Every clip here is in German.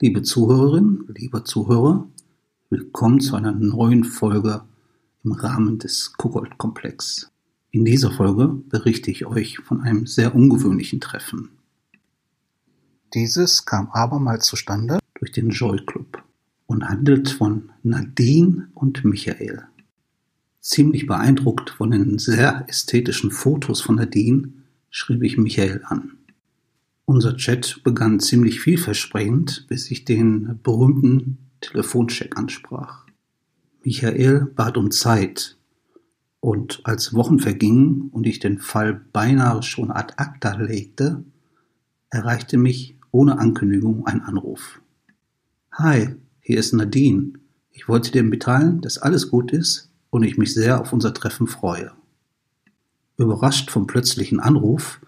Liebe Zuhörerinnen, lieber Zuhörer, willkommen zu einer neuen Folge im Rahmen des Kuckold-Komplex. In dieser Folge berichte ich euch von einem sehr ungewöhnlichen Treffen. Dieses kam abermals zustande durch den Joy Club und handelt von Nadine und Michael. Ziemlich beeindruckt von den sehr ästhetischen Fotos von Nadine schrieb ich Michael an. Unser Chat begann ziemlich vielversprechend, bis ich den berühmten Telefoncheck ansprach. Michael bat um Zeit, und als Wochen vergingen und ich den Fall beinahe schon ad acta legte, erreichte mich ohne Ankündigung ein Anruf. Hi, hier ist Nadine. Ich wollte dir mitteilen, dass alles gut ist und ich mich sehr auf unser Treffen freue. Überrascht vom plötzlichen Anruf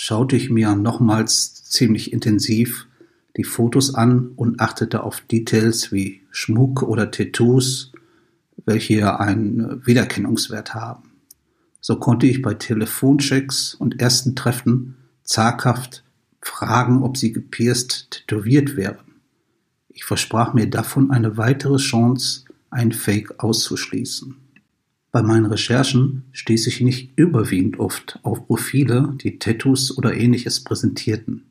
schaute ich mir nochmals ziemlich intensiv die Fotos an und achtete auf Details wie Schmuck oder Tattoos, welche einen Wiedererkennungswert haben. So konnte ich bei Telefonchecks und ersten Treffen zaghaft fragen, ob sie gepierst tätowiert wären. Ich versprach mir davon eine weitere Chance, ein Fake auszuschließen. Bei meinen Recherchen stieß ich nicht überwiegend oft auf Profile, die Tattoos oder ähnliches präsentierten.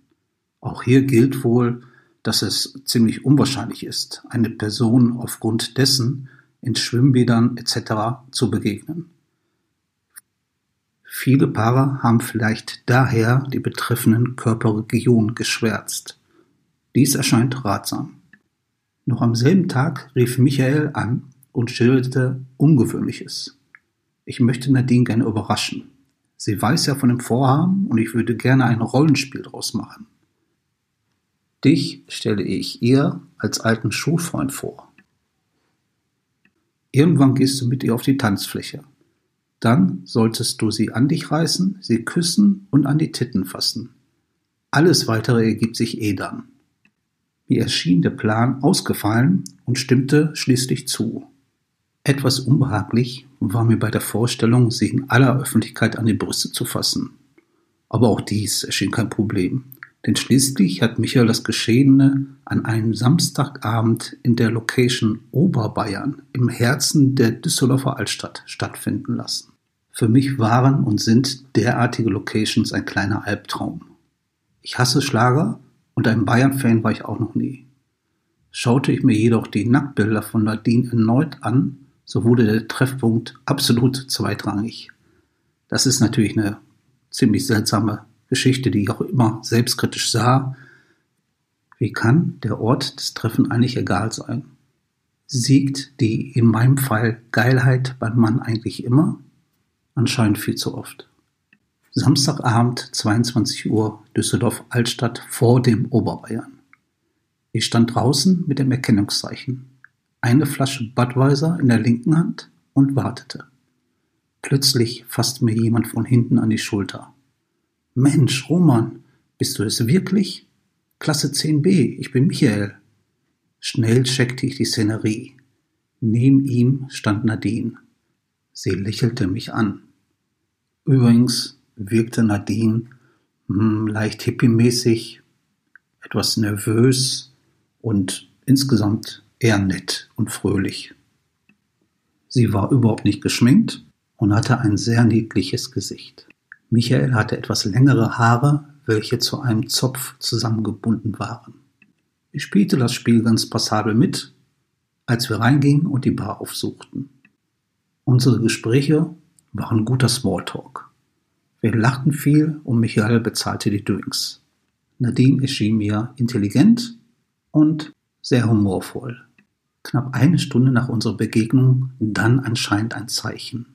Auch hier gilt wohl, dass es ziemlich unwahrscheinlich ist, eine Person aufgrund dessen in Schwimmbädern etc. zu begegnen. Viele Paare haben vielleicht daher die betreffenden Körperregionen geschwärzt. Dies erscheint ratsam. Noch am selben Tag rief Michael an und schilderte Ungewöhnliches. Ich möchte Nadine gerne überraschen. Sie weiß ja von dem Vorhaben und ich würde gerne ein Rollenspiel daraus machen. Dich stelle ich ihr als alten Schulfreund vor. Irgendwann gehst du mit ihr auf die Tanzfläche. Dann solltest du sie an dich reißen, sie küssen und an die Titten fassen. Alles weitere ergibt sich eh dann. Mir erschien der Plan ausgefallen und stimmte schließlich zu. Etwas unbehaglich war mir bei der Vorstellung, sie in aller Öffentlichkeit an die Brüste zu fassen. Aber auch dies erschien kein Problem, denn schließlich hat Michael das Geschehene an einem Samstagabend in der Location Oberbayern im Herzen der Düsseldorfer Altstadt stattfinden lassen. Für mich waren und sind derartige Locations ein kleiner Albtraum. Ich hasse Schlager und ein Bayern-Fan war ich auch noch nie. Schaute ich mir jedoch die Nacktbilder von Nadine erneut an, so wurde der Treffpunkt absolut zweitrangig. Das ist natürlich eine ziemlich seltsame Geschichte, die ich auch immer selbstkritisch sah. Wie kann der Ort des Treffens eigentlich egal sein? Siegt die in meinem Fall Geilheit beim Mann eigentlich immer? Anscheinend viel zu oft. Samstagabend, 22 Uhr, Düsseldorf Altstadt vor dem Oberbayern. Ich stand draußen mit dem Erkennungszeichen eine Flasche Budweiser in der linken Hand und wartete. Plötzlich fasste mir jemand von hinten an die Schulter. Mensch, Roman, bist du es wirklich? Klasse 10b, ich bin Michael. Schnell checkte ich die Szenerie. Neben ihm stand Nadine. Sie lächelte mich an. Übrigens wirkte Nadine hm, leicht hippiemäßig, etwas nervös und insgesamt eher nett und fröhlich. Sie war überhaupt nicht geschminkt und hatte ein sehr niedliches Gesicht. Michael hatte etwas längere Haare, welche zu einem Zopf zusammengebunden waren. Ich spielte das Spiel ganz passabel mit, als wir reingingen und die Bar aufsuchten. Unsere Gespräche waren guter Smalltalk. Wir lachten viel und Michael bezahlte die Drinks. Nadine erschien mir intelligent und sehr humorvoll. Knapp eine Stunde nach unserer Begegnung dann anscheinend ein Zeichen.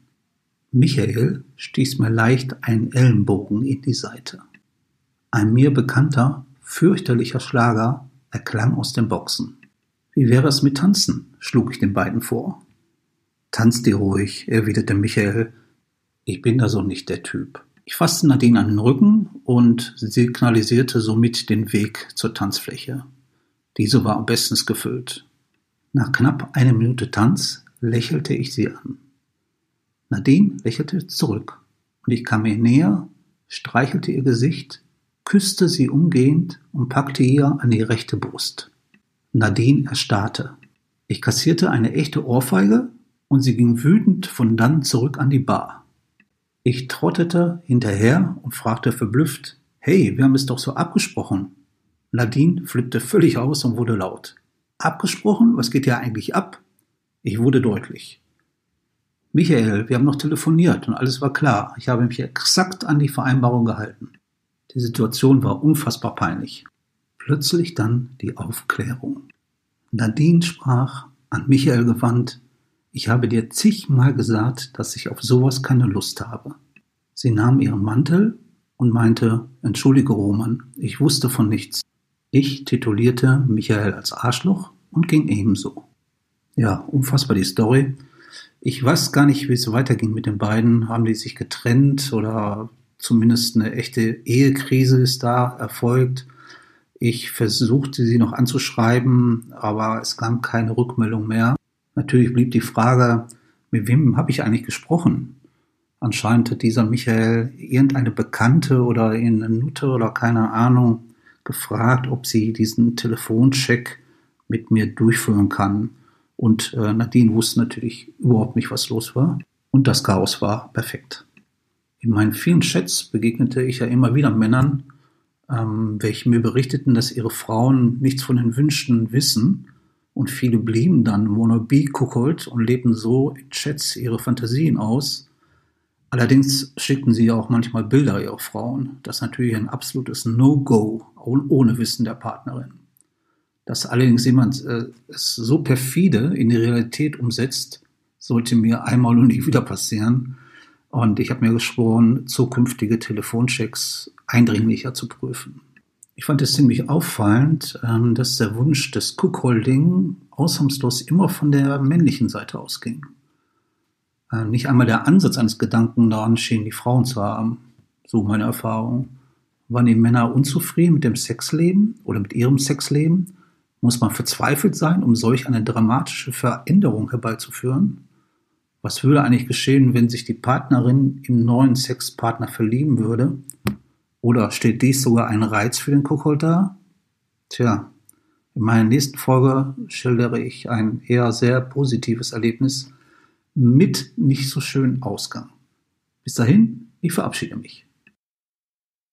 Michael stieß mir leicht einen Ellenbogen in die Seite. Ein mir bekannter, fürchterlicher Schlager erklang aus den Boxen. Wie wäre es mit Tanzen? schlug ich den beiden vor. Tanzt dir ruhig, erwiderte Michael. Ich bin da so nicht der Typ. Ich fasste Nadine an den Rücken und signalisierte somit den Weg zur Tanzfläche. Diese war bestens gefüllt. Nach knapp einer Minute Tanz lächelte ich sie an. Nadine lächelte zurück und ich kam ihr näher, streichelte ihr Gesicht, küsste sie umgehend und packte ihr an die rechte Brust. Nadine erstarrte. Ich kassierte eine echte Ohrfeige und sie ging wütend von dann zurück an die Bar. Ich trottete hinterher und fragte verblüfft, hey, wir haben es doch so abgesprochen. Nadine flippte völlig aus und wurde laut. Abgesprochen? Was geht ja eigentlich ab? Ich wurde deutlich. Michael, wir haben noch telefoniert und alles war klar. Ich habe mich exakt an die Vereinbarung gehalten. Die Situation war unfassbar peinlich. Plötzlich dann die Aufklärung. Nadine sprach, an Michael gewandt, ich habe dir zigmal gesagt, dass ich auf sowas keine Lust habe. Sie nahm ihren Mantel und meinte, entschuldige Roman, ich wusste von nichts. Ich titulierte Michael als Arschloch und ging ebenso. Ja, unfassbar die Story. Ich weiß gar nicht, wie es weiterging mit den beiden. Haben die sich getrennt oder zumindest eine echte Ehekrise ist da erfolgt? Ich versuchte sie noch anzuschreiben, aber es kam keine Rückmeldung mehr. Natürlich blieb die Frage, mit wem habe ich eigentlich gesprochen? Anscheinend hat dieser Michael irgendeine Bekannte oder eine Nutte oder keine Ahnung gefragt, ob sie diesen Telefoncheck mit mir durchführen kann. Und äh, Nadine wusste natürlich überhaupt nicht, was los war. Und das Chaos war perfekt. In meinen vielen Chats begegnete ich ja immer wieder Männern, ähm, welche mir berichteten, dass ihre Frauen nichts von den Wünschen wissen und viele blieben dann wannabe-Kuckold und lebten so in Chats ihre Fantasien aus. Allerdings schickten sie auch manchmal Bilder ihrer Frauen. Das ist natürlich ein absolutes No-Go, ohne Wissen der Partnerin. Dass allerdings jemand äh, es so perfide in die Realität umsetzt, sollte mir einmal und nie wieder passieren. Und ich habe mir geschworen, zukünftige Telefonchecks eindringlicher zu prüfen. Ich fand es ziemlich auffallend, ähm, dass der Wunsch des Cook-Holding ausnahmslos immer von der männlichen Seite ausging. Äh, nicht einmal der Ansatz eines Gedanken daran schien, die Frauen zu haben. So meine Erfahrung. Waren die Männer unzufrieden mit dem Sexleben oder mit ihrem Sexleben? Muss man verzweifelt sein, um solch eine dramatische Veränderung herbeizuführen? Was würde eigentlich geschehen, wenn sich die Partnerin im neuen Sexpartner verlieben würde oder steht dies sogar ein Reiz für den Kuckuck dar? Tja, in meiner nächsten Folge schildere ich ein eher sehr positives Erlebnis mit nicht so schönen Ausgang. Bis dahin, ich verabschiede mich.